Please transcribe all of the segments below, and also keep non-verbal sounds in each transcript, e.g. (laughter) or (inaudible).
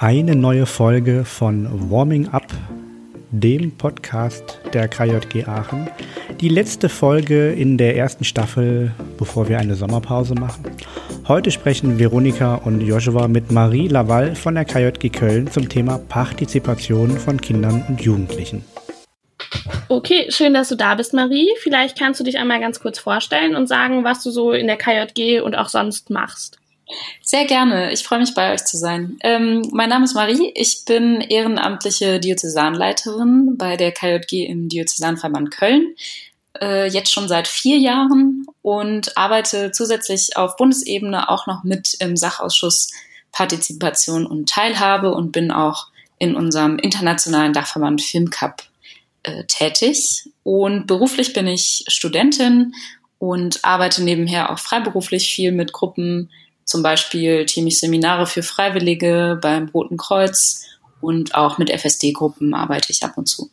Eine neue Folge von Warming Up, dem Podcast der KJG Aachen. Die letzte Folge in der ersten Staffel, bevor wir eine Sommerpause machen. Heute sprechen Veronika und Joshua mit Marie Laval von der KJG Köln zum Thema Partizipation von Kindern und Jugendlichen. Okay, schön, dass du da bist, Marie. Vielleicht kannst du dich einmal ganz kurz vorstellen und sagen, was du so in der KJG und auch sonst machst. Sehr gerne. Ich freue mich, bei euch zu sein. Ähm, mein Name ist Marie. Ich bin ehrenamtliche Diözesanleiterin bei der KJG im Diözesanverband Köln. Äh, jetzt schon seit vier Jahren und arbeite zusätzlich auf Bundesebene auch noch mit im Sachausschuss Partizipation und Teilhabe und bin auch in unserem internationalen Dachverband FilmCup äh, tätig. Und beruflich bin ich Studentin und arbeite nebenher auch freiberuflich viel mit Gruppen, zum Beispiel team ich Seminare für Freiwillige beim Roten Kreuz und auch mit FSD-Gruppen arbeite ich ab und zu.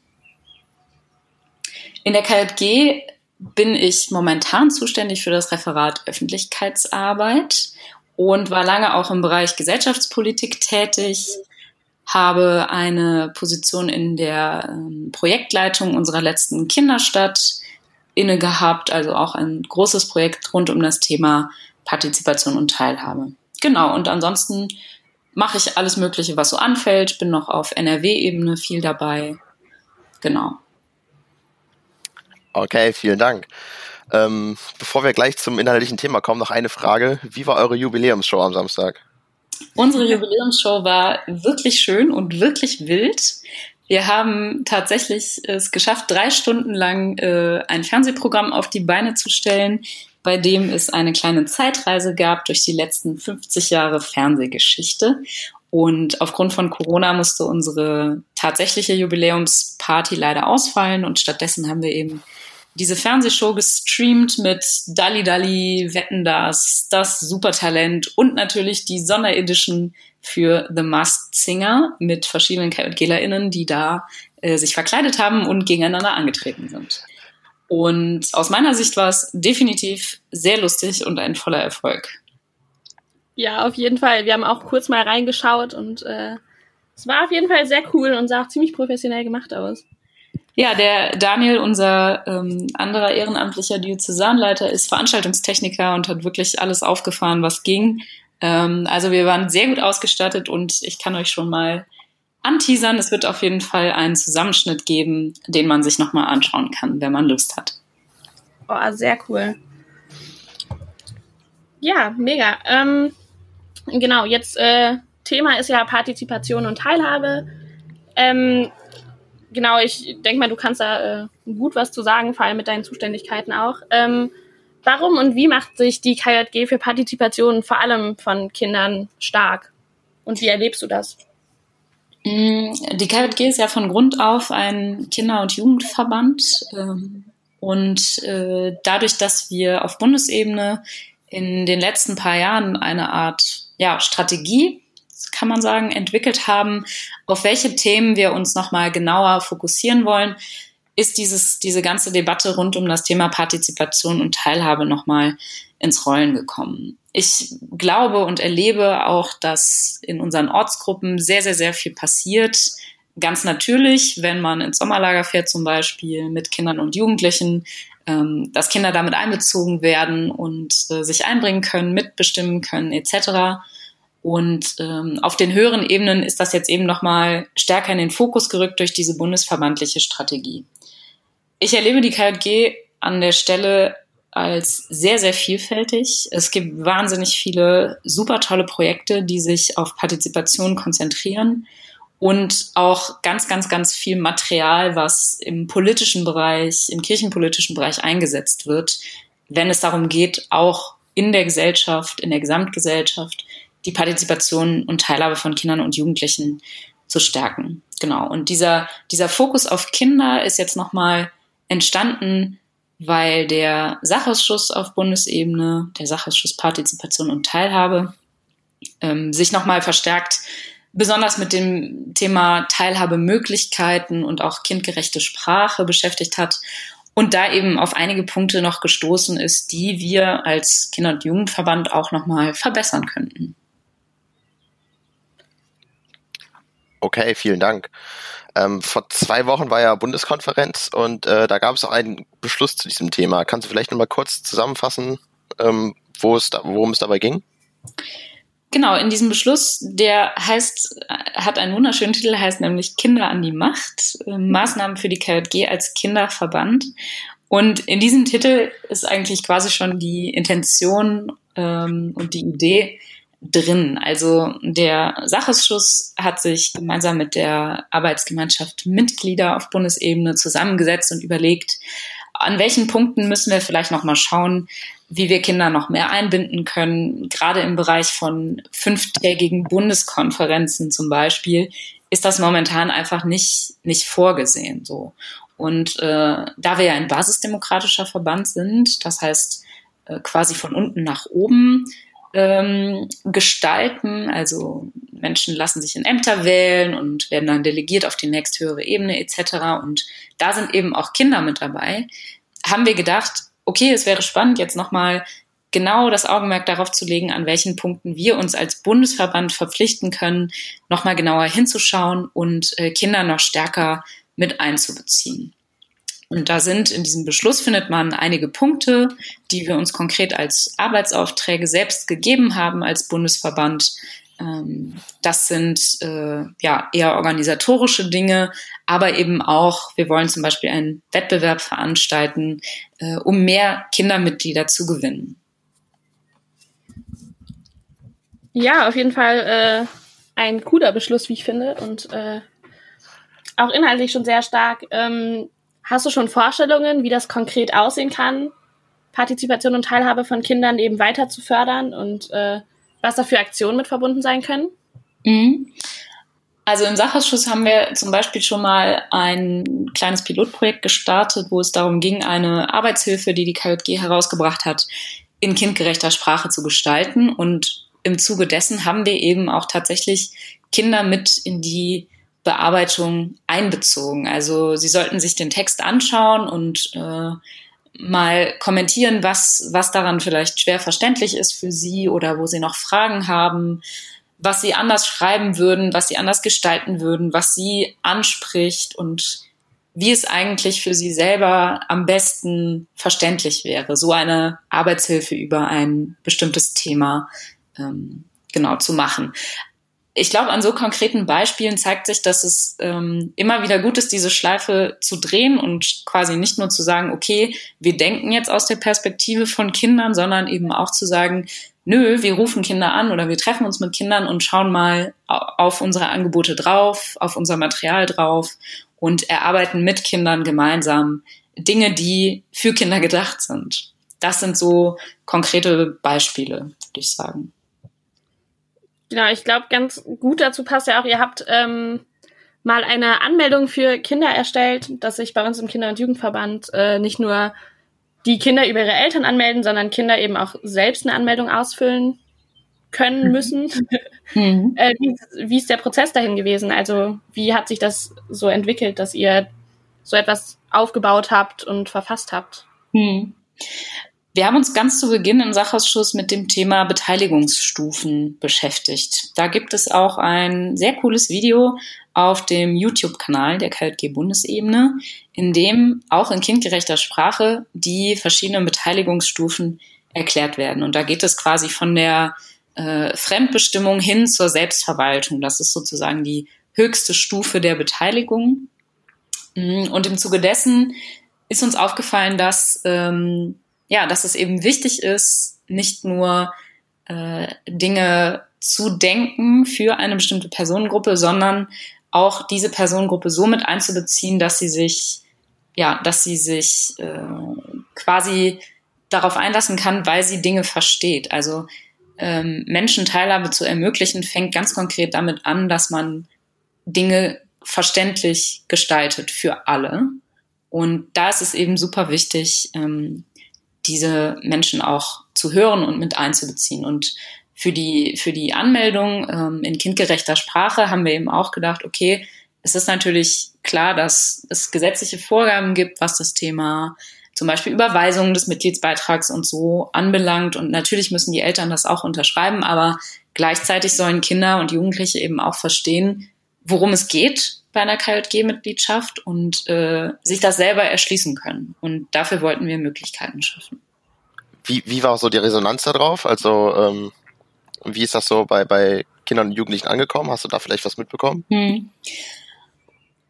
In der KJG bin ich momentan zuständig für das Referat Öffentlichkeitsarbeit und war lange auch im Bereich Gesellschaftspolitik tätig, habe eine Position in der ähm, Projektleitung unserer letzten Kinderstadt inne gehabt, also auch ein großes Projekt rund um das Thema Partizipation und Teilhabe. Genau, und ansonsten mache ich alles Mögliche, was so anfällt, bin noch auf NRW-Ebene viel dabei. Genau. Okay, vielen Dank. Ähm, bevor wir gleich zum inhaltlichen Thema kommen, noch eine Frage. Wie war eure Jubiläumsshow am Samstag? Unsere Jubiläumsshow war wirklich schön und wirklich wild. Wir haben tatsächlich es geschafft, drei Stunden lang äh, ein Fernsehprogramm auf die Beine zu stellen, bei dem es eine kleine Zeitreise gab durch die letzten 50 Jahre Fernsehgeschichte. Und aufgrund von Corona musste unsere tatsächliche Jubiläumsparty leider ausfallen und stattdessen haben wir eben diese Fernsehshow gestreamt mit Dalli Dalli, Wetten das, das Supertalent und natürlich die Sonderedition für The Masked Singer mit verschiedenen KJGlerInnen, die da äh, sich verkleidet haben und gegeneinander angetreten sind. Und aus meiner Sicht war es definitiv sehr lustig und ein voller Erfolg. Ja, auf jeden Fall. Wir haben auch kurz mal reingeschaut und äh, es war auf jeden Fall sehr cool und sah auch ziemlich professionell gemacht aus. Ja, der Daniel, unser ähm, anderer ehrenamtlicher Diözesanleiter, ist Veranstaltungstechniker und hat wirklich alles aufgefahren, was ging. Ähm, also wir waren sehr gut ausgestattet und ich kann euch schon mal anteasern. Es wird auf jeden Fall einen Zusammenschnitt geben, den man sich nochmal anschauen kann, wenn man Lust hat. Oh, sehr cool. Ja, mega. Ähm, genau, jetzt äh, Thema ist ja Partizipation und Teilhabe. Ähm, genau, ich denke mal, du kannst da äh, gut was zu sagen, vor allem mit deinen Zuständigkeiten auch. Ähm, warum und wie macht sich die KJG für Partizipation vor allem von Kindern stark? Und wie erlebst du das? Mm, die KJG ist ja von Grund auf ein Kinder- und Jugendverband. Ähm, und äh, dadurch, dass wir auf Bundesebene in den letzten paar Jahren eine Art ja, Strategie kann man sagen, entwickelt haben, auf welche Themen wir uns nochmal genauer fokussieren wollen, ist dieses, diese ganze Debatte rund um das Thema Partizipation und Teilhabe nochmal ins Rollen gekommen. Ich glaube und erlebe auch, dass in unseren Ortsgruppen sehr, sehr, sehr viel passiert. Ganz natürlich, wenn man ins Sommerlager fährt zum Beispiel mit Kindern und Jugendlichen, ähm, dass Kinder damit einbezogen werden und äh, sich einbringen können, mitbestimmen können etc. Und ähm, auf den höheren Ebenen ist das jetzt eben nochmal stärker in den Fokus gerückt durch diese bundesverbandliche Strategie. Ich erlebe die KJG an der Stelle als sehr, sehr vielfältig. Es gibt wahnsinnig viele super tolle Projekte, die sich auf Partizipation konzentrieren und auch ganz, ganz, ganz viel Material, was im politischen Bereich, im kirchenpolitischen Bereich eingesetzt wird, wenn es darum geht, auch in der Gesellschaft, in der Gesamtgesellschaft die Partizipation und Teilhabe von Kindern und Jugendlichen zu stärken. Genau. Und dieser, dieser Fokus auf Kinder ist jetzt nochmal entstanden, weil der Sachausschuss auf Bundesebene, der Sachausschuss Partizipation und Teilhabe, ähm, sich nochmal verstärkt besonders mit dem Thema Teilhabemöglichkeiten und auch kindgerechte Sprache beschäftigt hat und da eben auf einige Punkte noch gestoßen ist, die wir als Kinder- und Jugendverband auch nochmal verbessern könnten. Okay, vielen Dank. Ähm, vor zwei Wochen war ja Bundeskonferenz und äh, da gab es auch einen Beschluss zu diesem Thema. Kannst du vielleicht noch mal kurz zusammenfassen, ähm, da, worum es dabei ging? Genau, in diesem Beschluss, der heißt, hat einen wunderschönen Titel, heißt nämlich Kinder an die Macht, äh, Maßnahmen für die KJG als Kinderverband. Und in diesem Titel ist eigentlich quasi schon die Intention ähm, und die Idee drin. Also der Sachausschuss hat sich gemeinsam mit der Arbeitsgemeinschaft Mitglieder auf Bundesebene zusammengesetzt und überlegt, an welchen Punkten müssen wir vielleicht noch mal schauen, wie wir Kinder noch mehr einbinden können. Gerade im Bereich von fünftägigen Bundeskonferenzen zum Beispiel ist das momentan einfach nicht nicht vorgesehen so. Und äh, da wir ja ein basisdemokratischer Verband sind, das heißt äh, quasi von unten nach oben ähm, gestalten, also Menschen lassen sich in Ämter wählen und werden dann delegiert auf die nächsthöhere Ebene etc. Und da sind eben auch Kinder mit dabei. Haben wir gedacht, okay, es wäre spannend, jetzt nochmal genau das Augenmerk darauf zu legen, an welchen Punkten wir uns als Bundesverband verpflichten können, nochmal genauer hinzuschauen und äh, Kinder noch stärker mit einzubeziehen. Und da sind in diesem Beschluss findet man einige Punkte, die wir uns konkret als Arbeitsaufträge selbst gegeben haben als Bundesverband. Ähm, das sind äh, ja eher organisatorische Dinge, aber eben auch, wir wollen zum Beispiel einen Wettbewerb veranstalten, äh, um mehr Kindermitglieder zu gewinnen. Ja, auf jeden Fall äh, ein cooler Beschluss, wie ich finde, und äh, auch inhaltlich schon sehr stark. Ähm, hast du schon Vorstellungen, wie das konkret aussehen kann, Partizipation und Teilhabe von Kindern eben weiter zu fördern und äh, was da für Aktionen mit verbunden sein können? Mhm. Also im Sachausschuss haben wir zum Beispiel schon mal ein kleines Pilotprojekt gestartet, wo es darum ging, eine Arbeitshilfe, die die KJG herausgebracht hat, in kindgerechter Sprache zu gestalten. Und im Zuge dessen haben wir eben auch tatsächlich Kinder mit in die Bearbeitung einbezogen. Also sie sollten sich den Text anschauen und äh, mal kommentieren, was, was daran vielleicht schwer verständlich ist für sie oder wo sie noch Fragen haben, was sie anders schreiben würden, was sie anders gestalten würden, was sie anspricht und wie es eigentlich für sie selber am besten verständlich wäre, so eine Arbeitshilfe über ein bestimmtes Thema ähm, genau zu machen ich glaube, an so konkreten Beispielen zeigt sich, dass es ähm, immer wieder gut ist, diese Schleife zu drehen und quasi nicht nur zu sagen, okay, wir denken jetzt aus der Perspektive von Kindern, sondern eben auch zu sagen, nö, wir rufen Kinder an oder wir treffen uns mit Kindern und schauen mal auf unsere Angebote drauf, auf unser Material drauf und erarbeiten mit Kindern gemeinsam Dinge, die für Kinder gedacht sind. Das sind so konkrete Beispiele, würde ich sagen. Genau, ich glaube, ganz gut dazu passt ja auch, ihr habt ähm, mal eine Anmeldung für Kinder erstellt, dass sich bei uns im Kinder- und Jugendverband äh, nicht nur die Kinder über ihre Eltern anmelden, sondern Kinder eben auch selbst eine Anmeldung ausfüllen können mhm. müssen. (laughs) Mhm. (laughs) äh, wie, wie ist der Prozess dahin gewesen? Also wie hat sich das so entwickelt, dass ihr so etwas aufgebaut habt und verfasst habt? Mhm. Wir haben uns ganz zu Beginn im Sachausschuss mit dem Thema Beteiligungsstufen beschäftigt. Da gibt es auch ein sehr cooles Video auf dem YouTube-Kanal der KJG Bundesebene, in dem auch in kindgerechter Sprache die verschiedenen Beteiligungsstufen erklärt werden. Und da geht es quasi von der äh, Fremdbestimmung hin zur Selbstverwaltung. Das ist sozusagen die höchste Stufe der Beteiligung. Und im Zuge dessen ist uns aufgefallen, dass ähm, ja, dass es eben wichtig ist, nicht nur äh, Dinge zu denken für eine bestimmte Personengruppe, sondern auch diese Personengruppe so mit einzubeziehen, dass sie sich, ja, dass sie sich äh, quasi darauf einlassen kann, weil sie Dinge versteht. Also ähm, Menschen Teilhabe zu ermöglichen, fängt ganz konkret damit an, dass man Dinge verständlich gestaltet für alle. Und da ist es eben super wichtig, ähm, diese Menschen auch zu hören und mit einzubeziehen. Und für die, für die Anmeldung ähm, in kindgerechter Sprache haben wir eben auch gedacht, okay, es ist natürlich klar, dass es gesetzliche Vorgaben gibt, was das Thema zum Beispiel Überweisungen des Mitgliedsbeitrags und so anbelangt. Und natürlich müssen die Eltern das auch unterschreiben, aber gleichzeitig sollen Kinder und Jugendliche eben auch verstehen, worum es geht bei einer KJG-Mitgliedschaft und äh, sich das selber erschließen können. Und dafür wollten wir Möglichkeiten schaffen. Wie, wie war so die Resonanz darauf? Also ähm, wie ist das so bei, bei Kindern und Jugendlichen angekommen? Hast du da vielleicht was mitbekommen? Hm.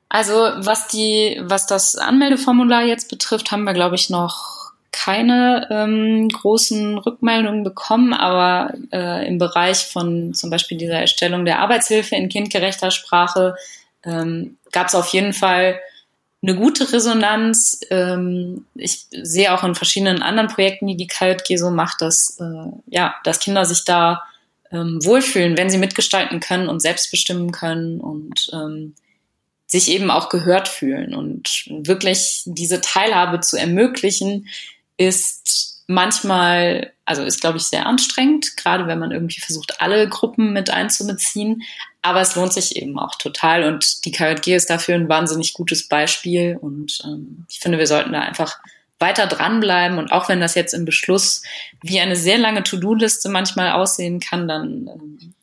Also was die, was das Anmeldeformular jetzt betrifft, haben wir, glaube ich, noch keine ähm, großen Rückmeldungen bekommen, aber äh, im Bereich von zum Beispiel dieser Erstellung der Arbeitshilfe in kindgerechter Sprache ähm, gab es auf jeden Fall eine gute Resonanz. Ähm, ich sehe auch in verschiedenen anderen Projekten, die die KJG so macht, dass, äh, ja, dass Kinder sich da ähm, wohlfühlen, wenn sie mitgestalten können und selbst bestimmen können und ähm, sich eben auch gehört fühlen. Und wirklich diese Teilhabe zu ermöglichen, ist manchmal, also ist, glaube ich, sehr anstrengend, gerade wenn man irgendwie versucht, alle Gruppen mit einzubeziehen. Aber es lohnt sich eben auch total. Und die KJG ist dafür ein wahnsinnig gutes Beispiel. Und ähm, ich finde, wir sollten da einfach weiter dranbleiben. Und auch wenn das jetzt im Beschluss wie eine sehr lange To-Do-Liste manchmal aussehen kann, dann ähm,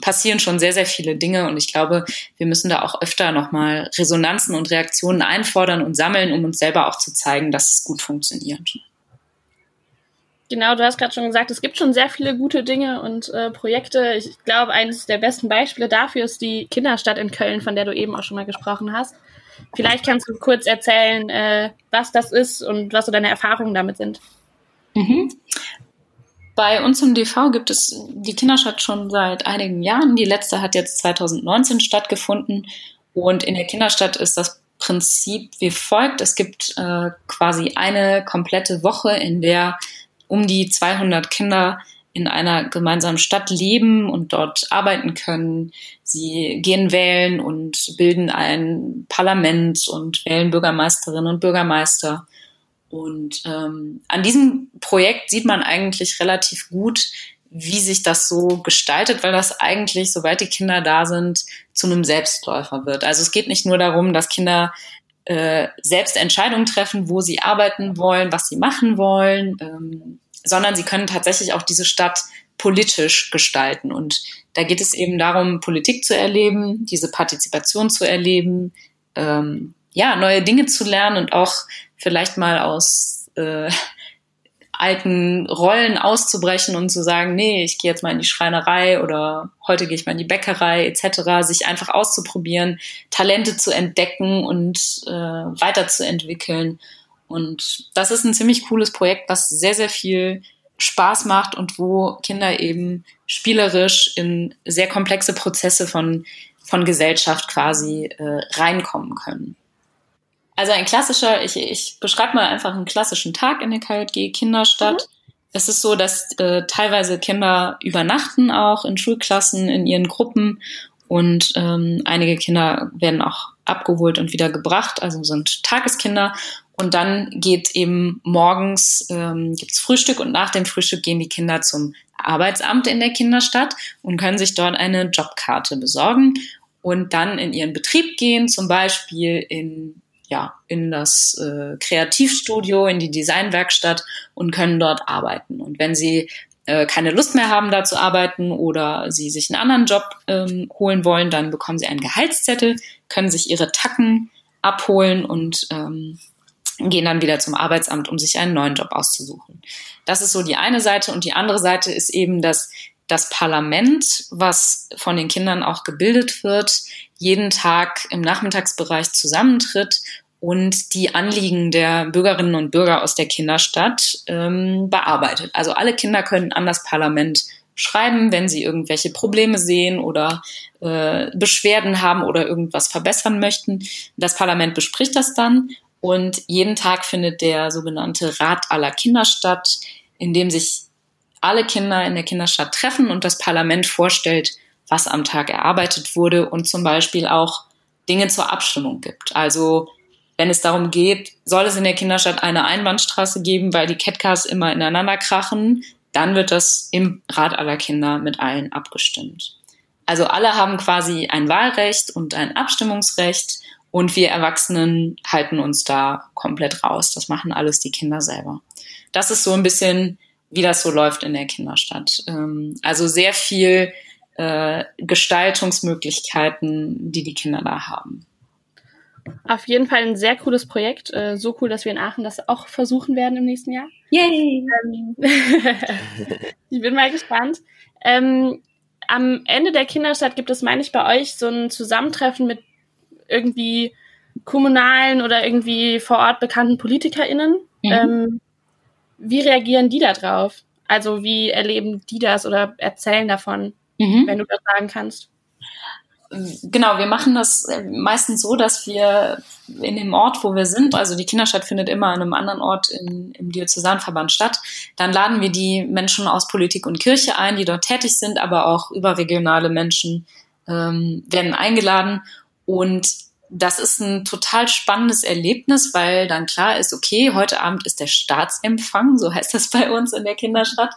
passieren schon sehr, sehr viele Dinge. Und ich glaube, wir müssen da auch öfter nochmal Resonanzen und Reaktionen einfordern und sammeln, um uns selber auch zu zeigen, dass es gut funktioniert. Genau, du hast gerade schon gesagt, es gibt schon sehr viele gute Dinge und äh, Projekte. Ich glaube, eines der besten Beispiele dafür ist die Kinderstadt in Köln, von der du eben auch schon mal gesprochen hast. Vielleicht kannst du kurz erzählen, äh, was das ist und was so deine Erfahrungen damit sind. Mhm. Bei uns im DV gibt es die Kinderstadt schon seit einigen Jahren. Die letzte hat jetzt 2019 stattgefunden. Und in der Kinderstadt ist das Prinzip wie folgt. Es gibt äh, quasi eine komplette Woche, in der um die 200 Kinder in einer gemeinsamen Stadt leben und dort arbeiten können. Sie gehen wählen und bilden ein Parlament und wählen Bürgermeisterinnen und Bürgermeister. Und ähm, an diesem Projekt sieht man eigentlich relativ gut, wie sich das so gestaltet, weil das eigentlich, soweit die Kinder da sind, zu einem Selbstläufer wird. Also es geht nicht nur darum, dass Kinder äh, selbst Entscheidungen treffen, wo sie arbeiten wollen, was sie machen wollen, ähm, sondern sie können tatsächlich auch diese Stadt politisch gestalten. Und da geht es eben darum, Politik zu erleben, diese Partizipation zu erleben, ähm, ja, neue Dinge zu lernen und auch vielleicht mal aus äh, alten Rollen auszubrechen und zu sagen, nee, ich gehe jetzt mal in die Schreinerei oder heute gehe ich mal in die Bäckerei etc., sich einfach auszuprobieren, Talente zu entdecken und äh, weiterzuentwickeln. Und das ist ein ziemlich cooles Projekt, was sehr, sehr viel Spaß macht und wo Kinder eben spielerisch in sehr komplexe Prozesse von, von Gesellschaft quasi äh, reinkommen können. Also ein klassischer, ich, ich beschreibe mal einfach einen klassischen Tag in der KJG Kinderstadt. Mhm. Es ist so, dass äh, teilweise Kinder übernachten auch in Schulklassen, in ihren Gruppen und ähm, einige Kinder werden auch abgeholt und wieder gebracht, also sind Tageskinder. Und dann geht eben morgens, ähm, gibt's Frühstück und nach dem Frühstück gehen die Kinder zum Arbeitsamt in der Kinderstadt und können sich dort eine Jobkarte besorgen und dann in ihren Betrieb gehen, zum Beispiel in ja, in das äh, Kreativstudio, in die Designwerkstatt und können dort arbeiten. Und wenn sie äh, keine Lust mehr haben, da zu arbeiten oder sie sich einen anderen Job ähm, holen wollen, dann bekommen sie einen Gehaltszettel, können sich ihre Tacken abholen und ähm, gehen dann wieder zum Arbeitsamt, um sich einen neuen Job auszusuchen. Das ist so die eine Seite und die andere Seite ist eben, dass das Parlament, was von den Kindern auch gebildet wird, jeden Tag im Nachmittagsbereich zusammentritt und die Anliegen der Bürgerinnen und Bürger aus der Kinderstadt ähm, bearbeitet. Also alle Kinder können an das Parlament schreiben, wenn sie irgendwelche Probleme sehen oder äh, Beschwerden haben oder irgendwas verbessern möchten. Das Parlament bespricht das dann und jeden Tag findet der sogenannte Rat aller Kinder statt, in dem sich alle Kinder in der Kinderstadt treffen und das Parlament vorstellt, was am Tag erarbeitet wurde und zum Beispiel auch Dinge zur Abstimmung gibt. Also wenn es darum geht, soll es in der Kinderstadt eine Einbahnstraße geben, weil die Catcars immer ineinander krachen, dann wird das im Rat aller Kinder mit allen abgestimmt. Also alle haben quasi ein Wahlrecht und ein Abstimmungsrecht und wir Erwachsenen halten uns da komplett raus. Das machen alles die Kinder selber. Das ist so ein bisschen, wie das so läuft in der Kinderstadt. Ähm, also sehr viel äh, Gestaltungsmöglichkeiten, die die Kinder da haben. Auf jeden Fall ein sehr cooles Projekt. Äh, so cool, dass wir in Aachen das auch versuchen werden im nächsten Jahr. Yay! Ähm, (laughs) ich bin mal gespannt. Ähm, am Ende der Kinderstadt gibt es, meine ich, bei euch so ein Zusammentreffen mit irgendwie kommunalen oder irgendwie vor Ort bekannten PolitikerInnen. Mhm. Ähm, wie reagieren die da drauf? Also wie erleben die das oder erzählen davon, mhm. wenn du das sagen kannst? Genau, wir machen das äh, meistens so, dass wir in dem Ort, wo wir sind, also die Kinderstadt findet immer an einem anderen Ort in, im Diözesanverband statt, dann laden wir die Menschen aus Politik und Kirche ein, die dort tätig sind, aber auch überregionale Menschen ähm, werden eingeladen und das ist ein total spannendes Erlebnis, weil dann klar ist, okay, heute Abend ist der Staatsempfang, so heißt das bei uns in der Kinderstadt.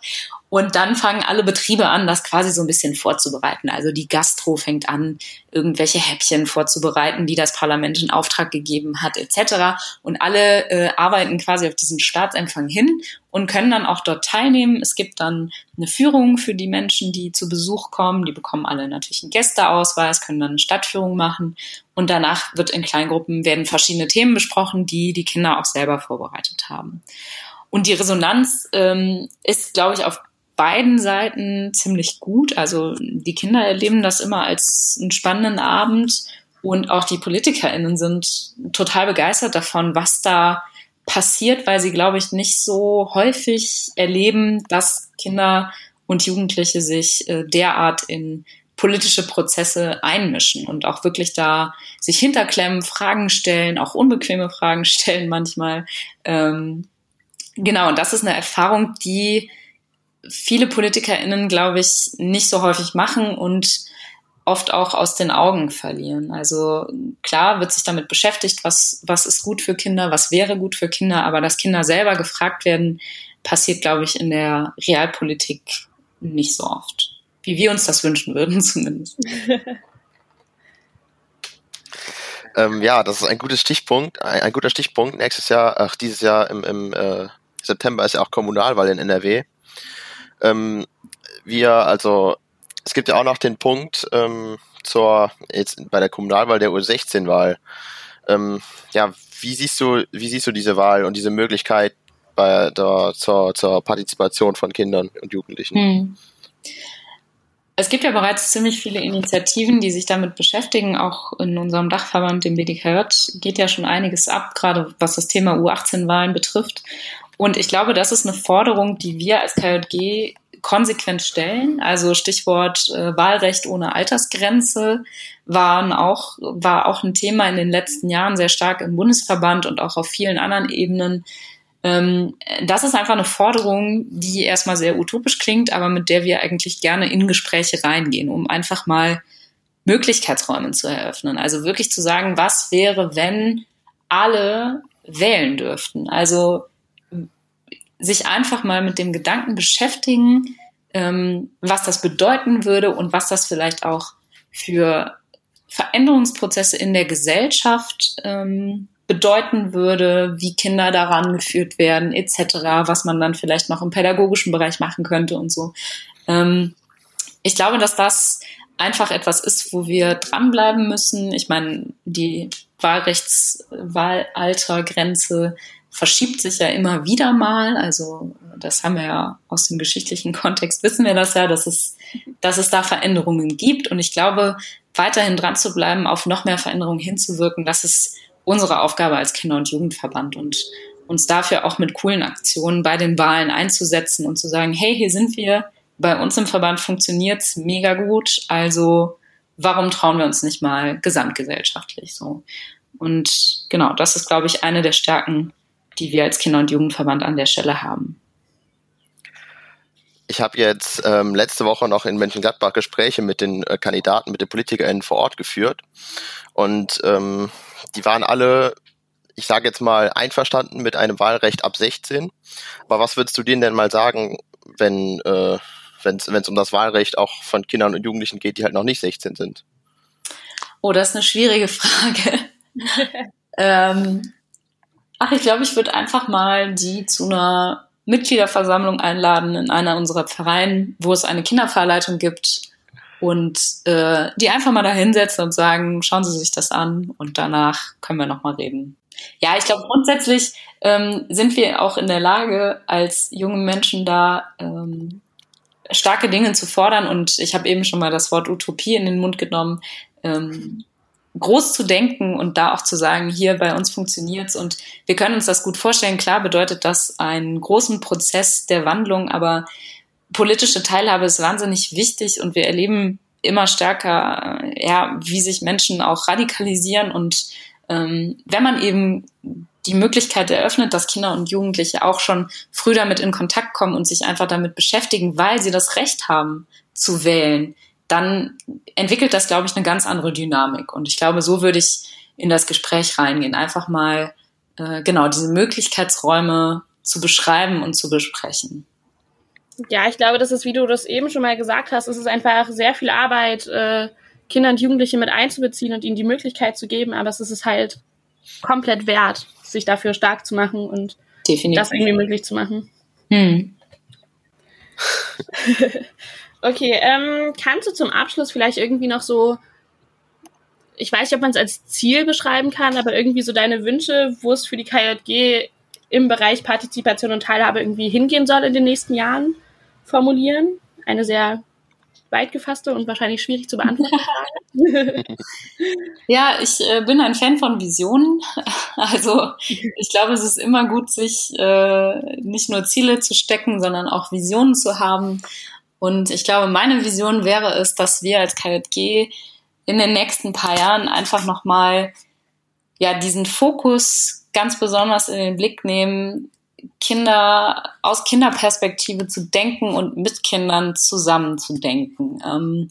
Und dann fangen alle Betriebe an, das quasi so ein bisschen vorzubereiten. Also die Gastro fängt an, irgendwelche Häppchen vorzubereiten, die das Parlament in Auftrag gegeben hat, etc. Und alle äh, arbeiten quasi auf diesen Staatsempfang hin und können dann auch dort teilnehmen. Es gibt dann eine Führung für die Menschen, die zu Besuch kommen. Die bekommen alle natürlich einen Gästeausweis, können dann eine Stadtführung machen. Und danach wird in Kleingruppen werden verschiedene Themen besprochen, die die Kinder auch selber vorbereitet haben. Und die Resonanz ähm, ist, glaube ich, auf beiden Seiten ziemlich gut. Also die Kinder erleben das immer als einen spannenden Abend und auch die PolitikerInnen sind total begeistert davon, was da passiert, weil sie, glaube ich, nicht so häufig erleben, dass Kinder und Jugendliche sich äh, derart in politische Prozesse einmischen und auch wirklich da sich hinterklemmen, Fragen stellen, auch unbequeme Fragen (laughs) stellen manchmal. Ähm, genau, und das ist eine Erfahrung, die viele PolitikerInnen, glaube ich, nicht so häufig machen und oft auch aus den Augen verlieren. Also klar wird sich damit beschäftigt, was, was ist gut für Kinder, was wäre gut für Kinder, aber dass Kinder selber gefragt werden, passiert, glaube ich, in der Realpolitik nicht so oft. Wie wir uns das wünschen würden, (laughs) zumindest. ähm, ja, das ist ein gutes Stichpunkt, ein, ein, guter Stichpunkt. Nächstes Jahr, ach, dieses Jahr im, im äh, September ist ja auch Kommunalwahl in NRW ähm, wir, also es gibt ja auch noch den Punkt ähm, zur jetzt bei der Kommunalwahl der U16-Wahl. Ähm, ja, wie siehst du, wie siehst du diese Wahl und diese Möglichkeit bei der zur, zur Partizipation von Kindern und Jugendlichen? Hm. Es gibt ja bereits ziemlich viele Initiativen, die sich damit beschäftigen. Auch in unserem Dachverband, dem BDKJ, geht ja schon einiges ab, gerade was das Thema U18-Wahlen betrifft. Und ich glaube, das ist eine Forderung, die wir als KJG konsequent stellen. Also Stichwort äh, Wahlrecht ohne Altersgrenze waren auch, war auch ein Thema in den letzten Jahren sehr stark im Bundesverband und auch auf vielen anderen Ebenen. Ähm, das ist einfach eine Forderung, die erstmal sehr utopisch klingt, aber mit der wir eigentlich gerne in Gespräche reingehen, um einfach mal Möglichkeitsräume zu eröffnen. Also wirklich zu sagen, was wäre, wenn alle wählen dürften. Also sich einfach mal mit dem Gedanken beschäftigen, ähm, was das bedeuten würde und was das vielleicht auch für Veränderungsprozesse in der Gesellschaft ähm, bedeuten würde, wie Kinder daran geführt werden, etc., was man dann vielleicht noch im pädagogischen Bereich machen könnte und so. Ähm, ich glaube, dass das einfach etwas ist, wo wir dranbleiben müssen. Ich meine, die Wahlrechts-Wahlaltergrenze verschiebt sich ja immer wieder mal. Also das haben wir ja aus dem geschichtlichen Kontext, wissen wir das ja, dass es, dass es da Veränderungen gibt. Und ich glaube, weiterhin dran zu bleiben, auf noch mehr Veränderungen hinzuwirken, das ist unsere Aufgabe als Kinder- und Jugendverband und uns dafür auch mit coolen Aktionen bei den Wahlen einzusetzen und zu sagen, hey, hier sind wir, bei uns im Verband funktioniert's mega gut, also warum trauen wir uns nicht mal gesamtgesellschaftlich so? Und genau, das ist, glaube ich, eine der Stärken die wir als Kinder- und Jugendverband an der Stelle haben. Ich habe jetzt ähm, letzte Woche noch in Mönchengladbach Gespräche mit den äh, Kandidaten, mit den PolitikerInnen vor Ort geführt. Und ähm, die waren alle, ich sage jetzt mal, einverstanden mit einem Wahlrecht ab 16. Aber was würdest du denen denn mal sagen, wenn äh, wenn es um das Wahlrecht auch von Kindern und Jugendlichen geht, die halt noch nicht 16 sind? Oh, das ist eine schwierige (laughs) Frage. (laughs) ähm, Ach, ich glaube, ich würde einfach mal die zu einer Mitgliederversammlung einladen in einer unserer Vereine, wo es eine Kinderfahrleitung gibt und äh, die einfach mal da hinsetzen und sagen, schauen Sie sich das an und danach können wir nochmal reden. Ja, ich glaube, grundsätzlich ähm, sind wir auch in der Lage, als junge Menschen da ähm, starke Dinge zu fordern. Und ich habe eben schon mal das Wort Utopie in den Mund genommen. Ähm, groß zu denken und da auch zu sagen, hier bei uns funktioniert's und wir können uns das gut vorstellen. Klar bedeutet das einen großen Prozess der Wandlung, aber politische Teilhabe ist wahnsinnig wichtig und wir erleben immer stärker, ja, wie sich Menschen auch radikalisieren und ähm, wenn man eben die Möglichkeit eröffnet, dass Kinder und Jugendliche auch schon früh damit in Kontakt kommen und sich einfach damit beschäftigen, weil sie das Recht haben zu wählen, dann entwickelt das, glaube ich, eine ganz andere Dynamik. Und ich glaube, so würde ich in das Gespräch reingehen. Einfach mal äh, genau diese Möglichkeitsräume zu beschreiben und zu besprechen. Ja, ich glaube, das ist, wie du das eben schon mal gesagt hast, es ist einfach sehr viel Arbeit, äh, Kinder und Jugendliche mit einzubeziehen und ihnen die Möglichkeit zu geben, aber es ist es halt komplett wert, sich dafür stark zu machen und Definitiv. das irgendwie möglich zu machen. Hm. (laughs) okay, ähm, kannst du zum Abschluss vielleicht irgendwie noch so, ich weiß nicht, ob man es als Ziel beschreiben kann, aber irgendwie so deine Wünsche, wo es für die KJG im Bereich Partizipation und Teilhabe irgendwie hingehen soll in den nächsten Jahren, formulieren? Eine sehr weit gefasste und wahrscheinlich schwierig zu beantworten (laughs) Frage. (laughs) ja, ich äh, bin ein Fan von Visionen. (laughs) Also ich glaube, es ist immer gut, sich äh, nicht nur Ziele zu stecken, sondern auch Visionen zu haben. Und ich glaube, meine Vision wäre es, dass wir als KJG in den nächsten paar Jahren einfach nochmal ja, diesen Fokus ganz besonders in den Blick nehmen, Kinder aus Kinderperspektive zu denken und mit Kindern zusammenzudenken. Ähm,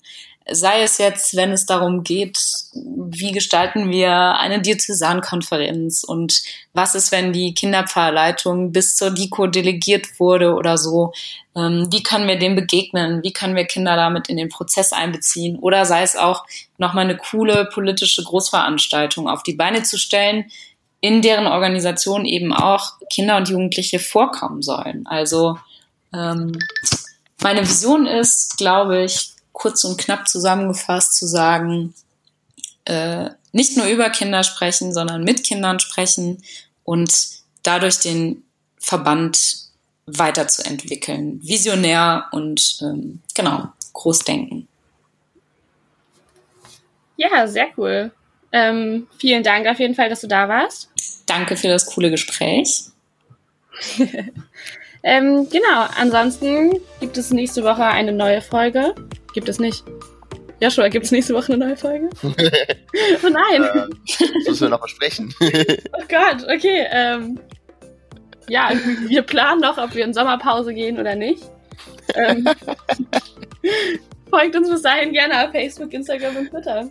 sei es jetzt, wenn es darum geht, wie gestalten wir eine Diözesankonferenz und was ist, wenn die Kinderpfarrleitung bis zur DIKO delegiert wurde oder so. Ähm, wie können wir dem begegnen? Wie können wir Kinder damit in den Prozess einbeziehen? Oder sei es auch, nochmal eine coole politische Großveranstaltung auf die Beine zu stellen, in deren Organisation eben auch Kinder und Jugendliche vorkommen sollen. Also ähm, meine Vision ist, glaube ich, kurz und knapp zusammengefasst zu sagen, äh, nicht nur über Kinder sprechen, sondern mit Kindern sprechen und dadurch den Verband weiterzuentwickeln. Visionär und ähm, genau, groß denken. Ja, sehr cool. Ähm, vielen Dank auf jeden Fall, dass du da warst. Danke für das coole Gespräch. (laughs) ähm, genau, ansonsten gibt es nächste Woche eine neue Folge. Gibt es nicht. Joshua, gibt es nächste Woche eine neue Folge? (laughs) oh nein. Äh, das müssen wir noch versprechen. (laughs) oh Gott, okay. Ähm, ja, wir planen noch, ob wir in Sommerpause gehen oder nicht. Ähm, (laughs) folgt uns bis dahin gerne auf Facebook, Instagram und Twitter.